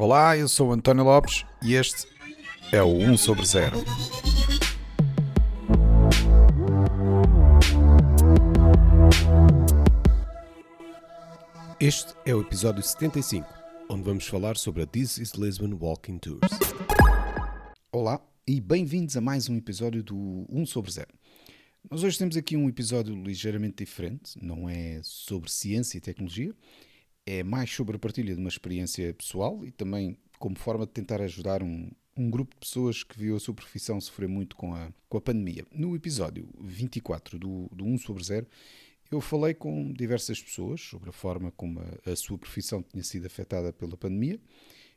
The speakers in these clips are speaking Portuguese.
Olá, eu sou António Lopes e este é o 1 sobre 0. Este é o episódio 75, onde vamos falar sobre a This is Lisbon Walking Tours. Olá e bem-vindos a mais um episódio do 1 sobre 0. Nós hoje temos aqui um episódio ligeiramente diferente, não é sobre ciência e tecnologia, é mais sobre a partilha de uma experiência pessoal e também como forma de tentar ajudar um, um grupo de pessoas que viu a sua profissão sofrer muito com a, com a pandemia. No episódio 24 do, do 1 sobre 0, eu falei com diversas pessoas sobre a forma como a, a sua profissão tinha sido afetada pela pandemia.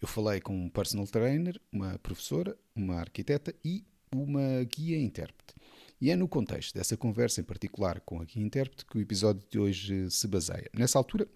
Eu falei com um personal trainer, uma professora, uma arquiteta e uma guia intérprete. E é no contexto dessa conversa em particular com a guia intérprete que o episódio de hoje se baseia. Nessa altura,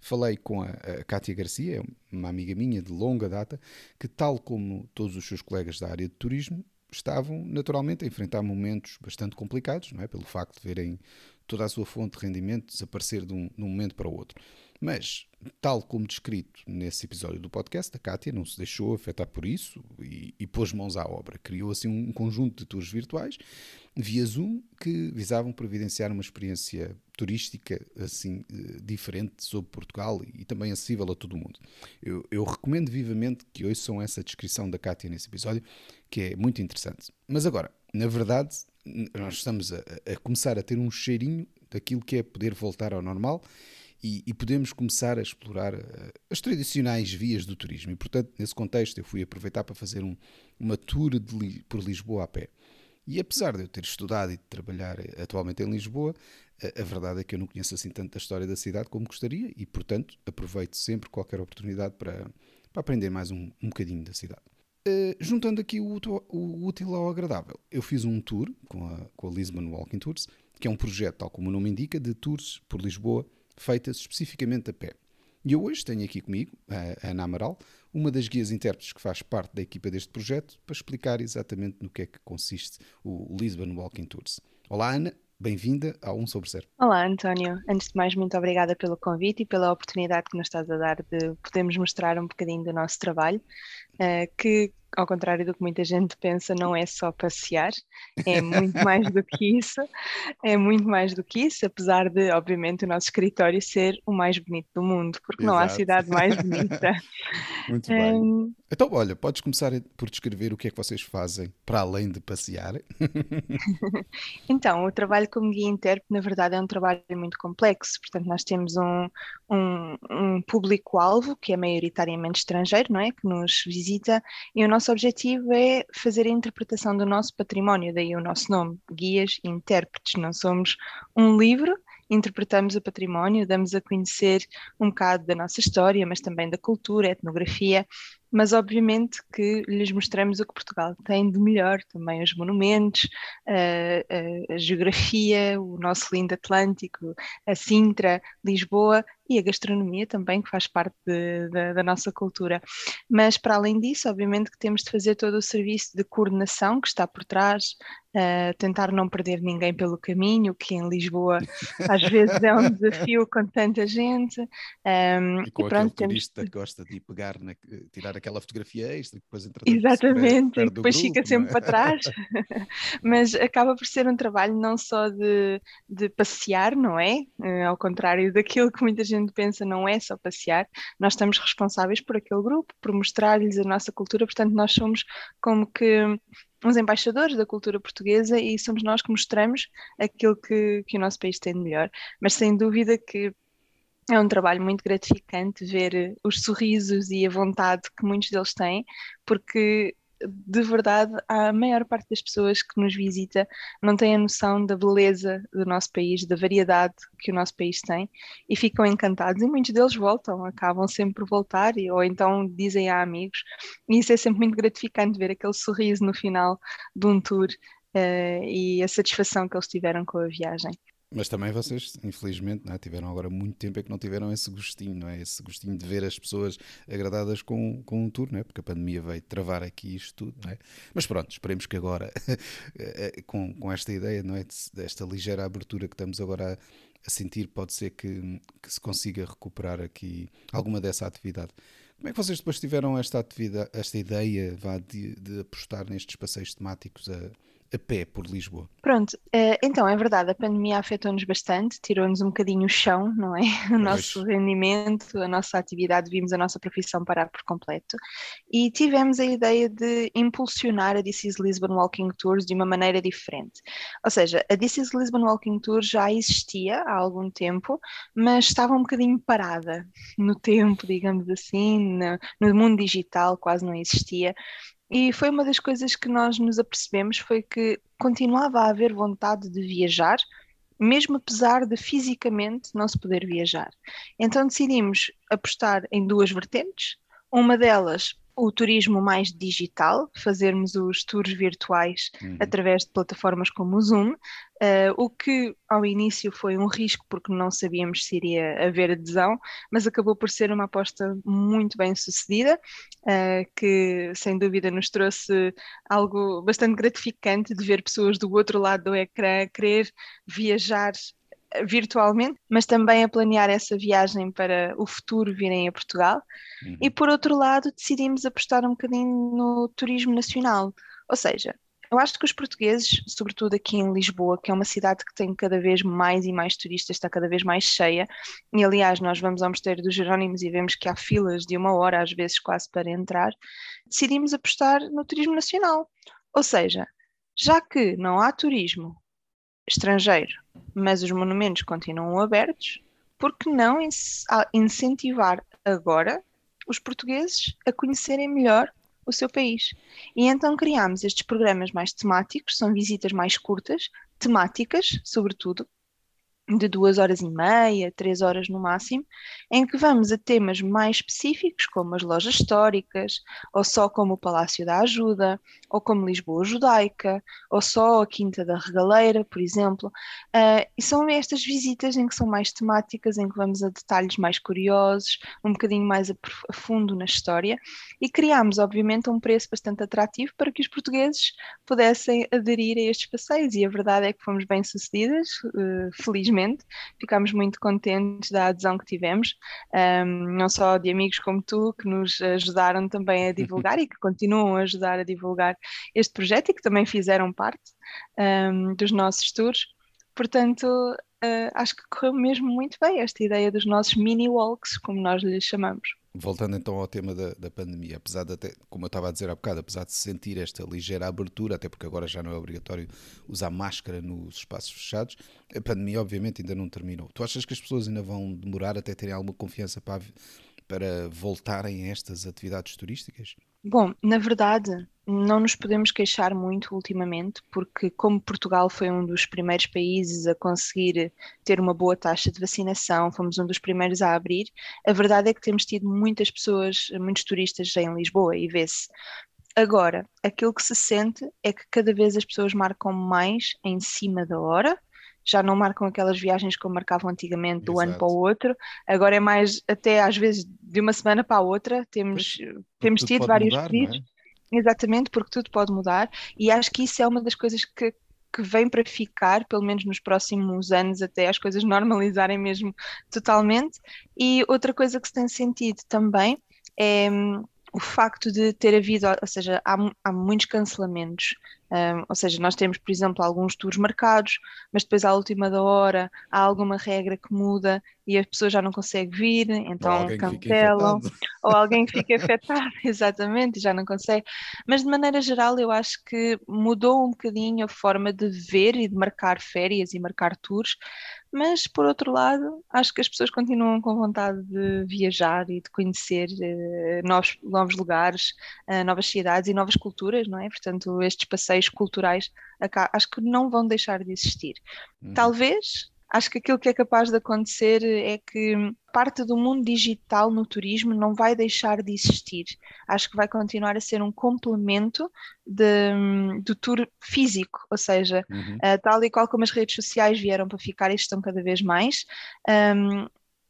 falei com a, a Kátia Garcia, uma amiga minha de longa data, que, tal como todos os seus colegas da área de turismo, estavam naturalmente a enfrentar momentos bastante complicados, não é? pelo facto de verem toda a sua fonte de rendimento desaparecer de um, de um momento para o outro. Mas, tal como descrito nesse episódio do podcast, a Kátia não se deixou afetar por isso e, e pôs mãos à obra. Criou assim um conjunto de tours virtuais via Zoom que visavam providenciar uma experiência turística assim eh, diferente sobre Portugal e também acessível a todo mundo. Eu, eu recomendo vivamente que ouçam essa descrição da Kátia nesse episódio, que é muito interessante. Mas agora, na verdade, nós estamos a, a começar a ter um cheirinho daquilo que é poder voltar ao normal e, e, podemos começar a explorar uh, as tradicionais vias do turismo. E, portanto, nesse contexto, eu fui aproveitar para fazer um, uma tour de, por Lisboa a pé. E apesar de eu ter estudado e de trabalhar eh, atualmente em Lisboa, a, a verdade é que eu não conheço assim tanto a história da cidade como gostaria e, portanto, aproveito sempre qualquer oportunidade para, para aprender mais um, um bocadinho da cidade. Uh, juntando aqui o, o, útil ao agradável, eu fiz um tour com a, com a Lisbon Walking Tours, que é um projeto, tal como o nome indica, de tours por Lisboa feitas especificamente a pé. E eu hoje tenho aqui comigo a Ana Amaral, uma das guias intérpretes que faz parte da equipa deste projeto, para explicar exatamente no que é que consiste o Lisbon Walking Tours. Olá, Ana, bem-vinda ao 1 sobre 0. Olá, António. Antes de mais, muito obrigada pelo convite e pela oportunidade que nos estás a dar de podermos mostrar um bocadinho do nosso trabalho, uh, que ao contrário do que muita gente pensa, não é só passear, é muito mais do que isso, é muito mais do que isso, apesar de, obviamente, o nosso escritório ser o mais bonito do mundo, porque Exato. não há cidade mais bonita. muito bem. Um... Então, olha, podes começar por descrever o que é que vocês fazem para além de passear? então, o trabalho como guia intérprete, na verdade, é um trabalho muito complexo, portanto, nós temos um, um, um público-alvo que é maioritariamente estrangeiro, não é? Que nos visita, e o nosso objetivo é fazer a interpretação do nosso património, daí o nosso nome, guias e intérpretes. Não somos um livro, interpretamos o património, damos a conhecer um bocado da nossa história, mas também da cultura, etnografia, mas obviamente que lhes mostramos o que Portugal tem de melhor, também os monumentos, a, a, a geografia, o nosso lindo Atlântico, a Sintra, Lisboa e a gastronomia também, que faz parte de, de, da nossa cultura. Mas, para além disso, obviamente que temos de fazer todo o serviço de coordenação que está por trás, uh, tentar não perder ninguém pelo caminho, que em Lisboa às vezes é um desafio com tanta gente. Um, e com e pronto, aquele turista que gosta de pegar, na, tirar aquela fotografia extra, depois Exatamente, e depois grupo, fica é? sempre é? para trás. Mas acaba por ser um trabalho não só de, de passear, não é? Uh, ao contrário daquilo que muita gente gente pensa não é só passear, nós estamos responsáveis por aquele grupo, por mostrar-lhes a nossa cultura, portanto, nós somos como que uns embaixadores da cultura portuguesa e somos nós que mostramos aquilo que, que o nosso país tem de melhor. Mas sem dúvida que é um trabalho muito gratificante ver os sorrisos e a vontade que muitos deles têm, porque de verdade, a maior parte das pessoas que nos visita não tem a noção da beleza do nosso país, da variedade que o nosso país tem e ficam encantados. E muitos deles voltam, acabam sempre por voltar, ou então dizem a amigos. E isso é sempre muito gratificante ver aquele sorriso no final de um tour uh, e a satisfação que eles tiveram com a viagem. Mas também vocês, infelizmente, é? tiveram agora muito tempo é que não tiveram esse gostinho, não é? Esse gostinho de ver as pessoas agradadas com, com um tour, não é? Porque a pandemia veio travar aqui isto tudo, não é? Mas pronto, esperemos que agora, eh, com, com esta ideia, não é? Desta ligeira abertura que estamos agora a, a sentir, pode ser que, que se consiga recuperar aqui alguma dessa atividade. Como é que vocês depois tiveram esta atividade, esta ideia vá, de, de apostar nestes passeios temáticos a, a pé por Lisboa? Pronto, eh, então é verdade, a pandemia afetou-nos bastante, tirou-nos um bocadinho o chão, não é? O nosso pois. rendimento, a nossa atividade, vimos a nossa profissão parar por completo e tivemos a ideia de impulsionar a This is Lisbon Walking Tours de uma maneira diferente. Ou seja, a This is Lisbon Walking Tour já existia há algum tempo, mas estava um bocadinho parada no tempo, digamos assim, no, no mundo digital quase não existia e foi uma das coisas que nós nos apercebemos foi que continuava a haver vontade de viajar, mesmo apesar de fisicamente não se poder viajar. Então decidimos apostar em duas vertentes. Uma delas o turismo mais digital, fazermos os tours virtuais uhum. através de plataformas como o Zoom, uh, o que ao início foi um risco porque não sabíamos se iria haver adesão, mas acabou por ser uma aposta muito bem sucedida, uh, que sem dúvida nos trouxe algo bastante gratificante de ver pessoas do outro lado do ecrã querer viajar virtualmente, mas também a planear essa viagem para o futuro virem a Portugal. Uhum. E por outro lado, decidimos apostar um bocadinho no turismo nacional. Ou seja, eu acho que os portugueses, sobretudo aqui em Lisboa, que é uma cidade que tem cada vez mais e mais turistas, está cada vez mais cheia, e aliás, nós vamos ao Mosteiro dos Jerónimos e vemos que há filas de uma hora, às vezes quase para entrar, decidimos apostar no turismo nacional. Ou seja, já que não há turismo estrangeiro, mas os monumentos continuam abertos, por que não incentivar agora os portugueses a conhecerem melhor o seu país? E então criámos estes programas mais temáticos, são visitas mais curtas, temáticas, sobretudo, de duas horas e meia, três horas no máximo, em que vamos a temas mais específicos, como as lojas históricas, ou só como o Palácio da Ajuda, ou como Lisboa Judaica, ou só a Quinta da Regaleira, por exemplo. Uh, e são estas visitas em que são mais temáticas, em que vamos a detalhes mais curiosos, um bocadinho mais a, a fundo na história, e criámos, obviamente, um preço bastante atrativo para que os portugueses pudessem aderir a estes passeios, e a verdade é que fomos bem sucedidas, uh, felizmente felizmente, ficámos muito contentes da adesão que tivemos, um, não só de amigos como tu, que nos ajudaram também a divulgar e que continuam a ajudar a divulgar este projeto e que também fizeram parte um, dos nossos tours. Portanto, uh, acho que correu mesmo muito bem esta ideia dos nossos mini walks, como nós lhes chamamos. Voltando então ao tema da, da pandemia, apesar de até, como eu estava a dizer há bocado, apesar de sentir esta ligeira abertura, até porque agora já não é obrigatório usar máscara nos espaços fechados, a pandemia obviamente ainda não terminou. Tu achas que as pessoas ainda vão demorar até terem alguma confiança para, para voltarem a estas atividades turísticas? Bom, na verdade, não nos podemos queixar muito ultimamente, porque, como Portugal foi um dos primeiros países a conseguir ter uma boa taxa de vacinação, fomos um dos primeiros a abrir, a verdade é que temos tido muitas pessoas, muitos turistas em Lisboa e vê-se. Agora, aquilo que se sente é que cada vez as pessoas marcam mais em cima da hora, já não marcam aquelas viagens como marcavam antigamente, do Exato. ano para o outro, agora é mais até às vezes de uma semana para a outra, temos, temos tido vários mudar, pedidos. É? Exatamente, porque tudo pode mudar, e acho que isso é uma das coisas que, que vem para ficar, pelo menos nos próximos anos, até as coisas normalizarem mesmo totalmente. E outra coisa que se tem sentido também é hum, o facto de ter havido, ou seja, há, há muitos cancelamentos. Um, ou seja, nós temos, por exemplo, alguns tours marcados, mas depois à última da hora há alguma regra que muda e a pessoa já não consegue vir, então cancelam, ou alguém fica afetado, exatamente, e já não consegue. Mas de maneira geral, eu acho que mudou um bocadinho a forma de ver e de marcar férias e marcar tours, mas por outro lado, acho que as pessoas continuam com vontade de viajar e de conhecer uh, novos, novos lugares, uh, novas cidades e novas culturas, não é? Portanto, estes passeios culturais acho que não vão deixar de existir. Uhum. Talvez, acho que aquilo que é capaz de acontecer é que parte do mundo digital no turismo não vai deixar de existir. Acho que vai continuar a ser um complemento de, do tour físico, ou seja, uhum. uh, tal e qual como as redes sociais vieram para ficar e estão cada vez mais. Um,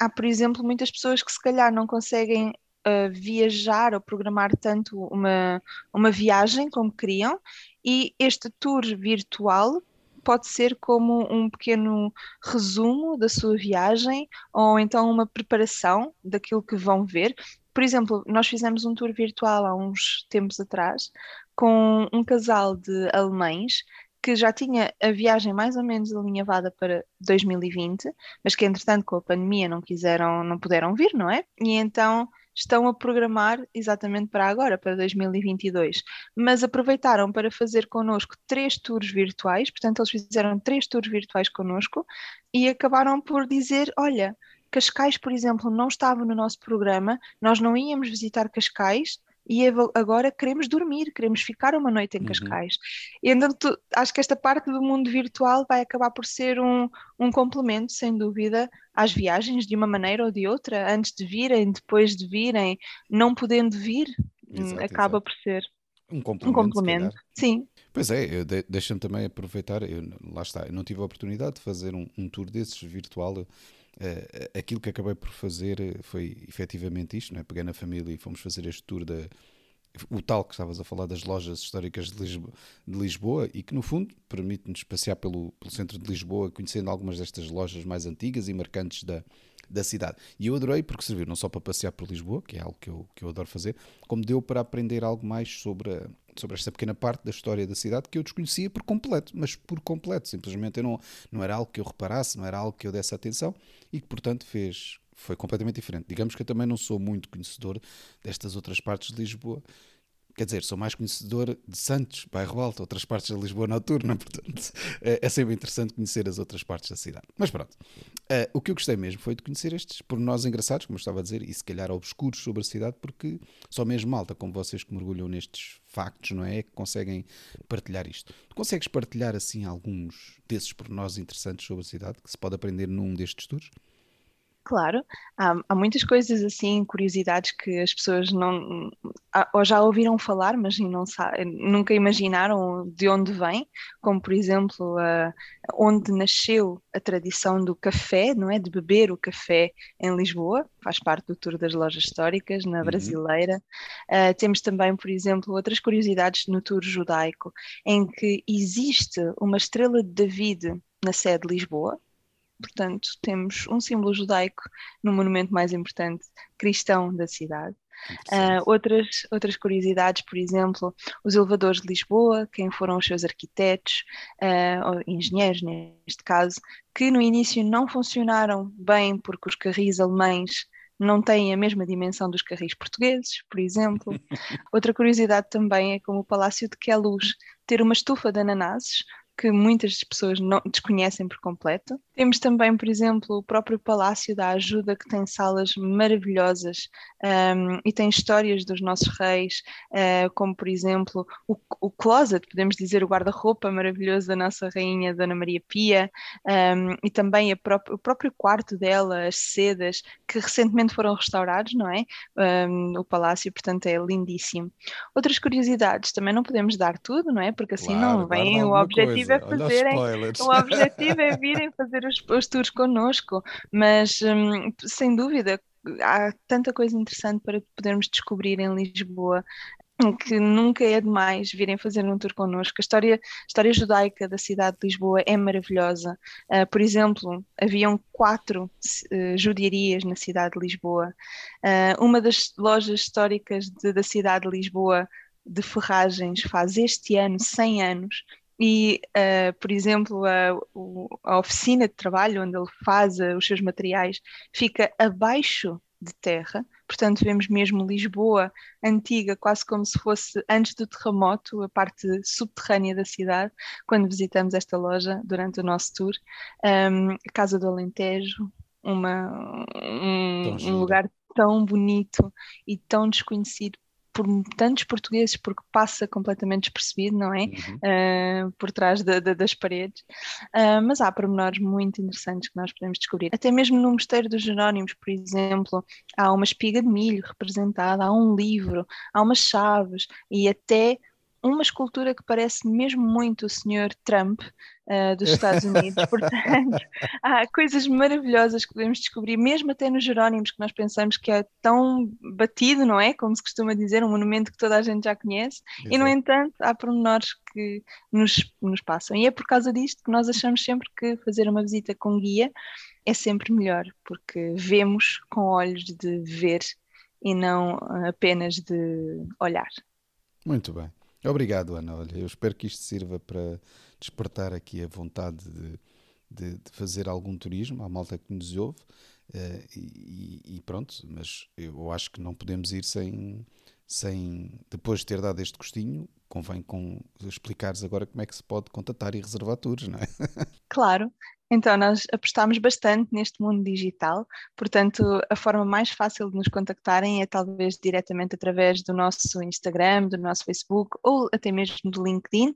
há, por exemplo, muitas pessoas que se calhar não conseguem uh, viajar ou programar tanto uma, uma viagem como queriam, e este tour virtual pode ser como um pequeno resumo da sua viagem ou então uma preparação daquilo que vão ver. por exemplo, nós fizemos um tour virtual há uns tempos atrás com um casal de alemães que já tinha a viagem mais ou menos alinhavada para 2020, mas que entretanto com a pandemia não quiseram, não puderam vir, não é? E então estão a programar exatamente para agora, para 2022. Mas aproveitaram para fazer connosco três tours virtuais, portanto, eles fizeram três tours virtuais connosco e acabaram por dizer: olha. Cascais, por exemplo, não estava no nosso programa, nós não íamos visitar Cascais, e agora queremos dormir, queremos ficar uma noite em uhum. Cascais. Uhum. E então tu, acho que esta parte do mundo virtual vai acabar por ser um, um complemento, sem dúvida, às viagens de uma maneira ou de outra, antes de virem, depois de virem, não podendo vir, exato, acaba exato. por ser um complemento. Um complemento. Sim. Pois é, de, deixa-me também aproveitar, eu, lá está, eu não tive a oportunidade de fazer um, um tour desses virtual Uh, aquilo que acabei por fazer foi efetivamente isto, não é? peguei na família e fomos fazer este tour da o tal que estavas a falar das lojas históricas de Lisboa, de Lisboa e que no fundo permite-nos passear pelo, pelo, centro de Lisboa conhecendo algumas destas lojas mais antigas e marcantes da, da cidade. E eu adorei porque serviu não só para passear por Lisboa, que é algo que eu, que eu adoro fazer, como deu para aprender algo mais sobre a, sobre esta pequena parte da história da cidade que eu desconhecia por completo, mas por completo, simplesmente eu não, não era algo que eu reparasse, não era algo que eu desse atenção e que, portanto, fez, foi completamente diferente. Digamos que eu também não sou muito conhecedor destas outras partes de Lisboa quer dizer, sou mais conhecedor de Santos, Bairro Alto, outras partes de Lisboa noturna, portanto é, é, sempre interessante conhecer as outras partes da cidade. Mas pronto, uh, o que eu gostei mesmo foi de conhecer estes pormenores engraçados, como eu estava a dizer, e se calhar obscuros sobre a cidade, porque só mesmo malta como vocês que mergulham nestes factos, não é? é que conseguem partilhar isto. Tu consegues partilhar assim alguns desses pormenores interessantes sobre a cidade que se pode aprender num destes tours? Claro, há, há, muitas coisas assim, curiosidades que as pessoas não ou já ouviram falar, mas não nunca imaginaram de onde vem, como por exemplo onde nasceu a tradição do café, não é, de beber o café em Lisboa, faz parte do tour das lojas históricas na uhum. Brasileira. Uh, temos também, por exemplo, outras curiosidades no tour judaico, em que existe uma estrela de David na sede de Lisboa, Portanto, temos um símbolo judaico no monumento mais importante cristão da cidade. Uh, outras, outras curiosidades, por exemplo, os elevadores de Lisboa, quem foram os seus arquitetos, uh, ou engenheiros neste caso, que no início não funcionaram bem porque os carris alemães não têm a mesma dimensão dos carris portugueses, por exemplo. Outra curiosidade também é como o Palácio de Queluz ter uma estufa de ananases, que muitas pessoas não desconhecem por completo. Temos também, por exemplo, o próprio Palácio da Ajuda, que tem salas maravilhosas um, e tem histórias dos nossos reis, uh, como, por exemplo, o, o closet, podemos dizer, o guarda-roupa maravilhoso da nossa rainha Dona Maria Pia, um, e também pró o próprio quarto dela, as sedas, que recentemente foram restaurados, não é? Um, o palácio, portanto, é lindíssimo. Outras curiosidades, também não podemos dar tudo, não é? Porque assim claro, não vem o objetivo objetivo é fazerem, o objetivo é virem fazer os, os tours connosco, mas hum, sem dúvida há tanta coisa interessante para podermos descobrir em Lisboa que nunca é demais virem fazer um tour connosco. A história, a história judaica da cidade de Lisboa é maravilhosa. Uh, por exemplo, haviam quatro uh, judiarias na cidade de Lisboa. Uh, uma das lojas históricas de, da cidade de Lisboa de ferragens faz este ano 100 anos e, uh, por exemplo, a, a, oficina de trabalho onde ele faz uh, os seus materiais fica abaixo de terra, portanto, vemos mesmo Lisboa antiga, quase como se fosse antes do terremoto, a parte subterrânea da cidade, quando visitamos esta loja durante o nosso tour. Um, Casa do Alentejo, uma, um, um lugar tão bonito e tão desconhecido por tantos portugueses, porque passa completamente despercebido, não é? Uhum. Uh, por trás de, de, das paredes. Uh, mas há pormenores muito interessantes que nós podemos descobrir. Até mesmo no Mosteiro dos Jerónimos, por exemplo, há uma espiga de milho representada, há um livro, há umas chaves e até uma escultura que parece mesmo muito o Sr. Trump uh, dos Estados Unidos. Portanto, há coisas maravilhosas que podemos descobrir, mesmo até nos Jerónimos, que nós pensamos que é tão batido, não é? Como se costuma dizer, um monumento que toda a gente já conhece. Exato. E, no entanto, há pormenores que nos, nos passam. E é por causa disto que nós achamos sempre que fazer uma visita com guia é sempre melhor, porque vemos com olhos de ver e não apenas de olhar. Muito bem. Obrigado, Ana. Olha, eu espero que isto sirva para despertar aqui a vontade de, de, de fazer algum turismo à malta que nos ouve. Uh, e, e, pronto, mas eu acho que não podemos ir sem, sem depois de ter dado este gostinho, convém com explicares agora como é que se pode contatar e reservar tours, não é? Claro. Então, nós apostamos bastante neste mundo digital, portanto, a forma mais fácil de nos contactarem é talvez diretamente através do nosso Instagram, do nosso Facebook ou até mesmo do LinkedIn.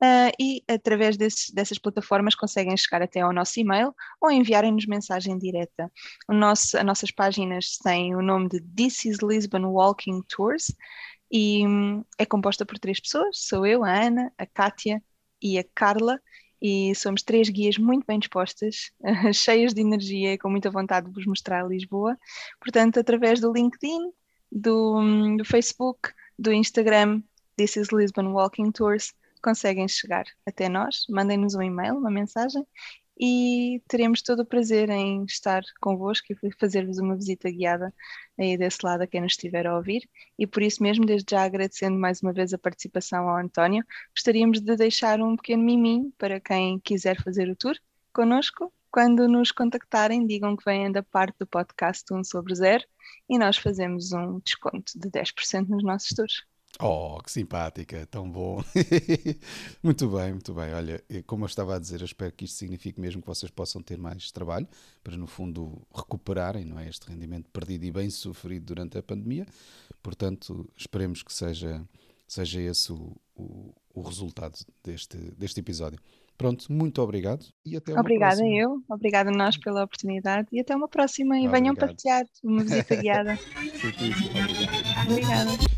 Uh, e através desses, dessas plataformas conseguem chegar até ao nosso e-mail ou enviarem-nos mensagem direta. O nosso, as nossas páginas têm o nome de This is Lisbon Walking Tours e hum, é composta por três pessoas, sou eu, a Ana, a Kátia e a Carla, e somos três guias muito bem dispostas, cheias de energia e com muita vontade de vos mostrar Lisboa. Portanto, através do LinkedIn, do, do Facebook, do Instagram, This is Lisbon Walking Tours, conseguem chegar até nós, mandem-nos um e-mail, uma mensagem e teremos todo o prazer em estar convosco e fazer-vos uma visita guiada aí desse lado a quem nos estiver a ouvir. E por isso mesmo, desde já agradecendo mais uma vez a participação ao António, gostaríamos de deixar um pequeno miminho para quem quiser fazer o tour connosco. Quando nos contactarem, digam que vêm da parte do podcast 1 sobre 0 e nós fazemos um desconto de 10% nos nossos tours. Oh, que simpática, tão bom. muito bem, muito bem. Olha, como eu estava a dizer, eu espero que isto signifique mesmo que vocês possam ter mais trabalho para, no fundo, recuperarem não é, este rendimento perdido e bem sofrido durante a pandemia. Portanto, esperemos que seja, seja esse o, o, o resultado deste, deste episódio. Pronto, muito obrigado e até uma Obrigada próxima. eu, obrigada a nós pela oportunidade e até uma próxima. E venham partilhar uma visita guiada. Obrigada.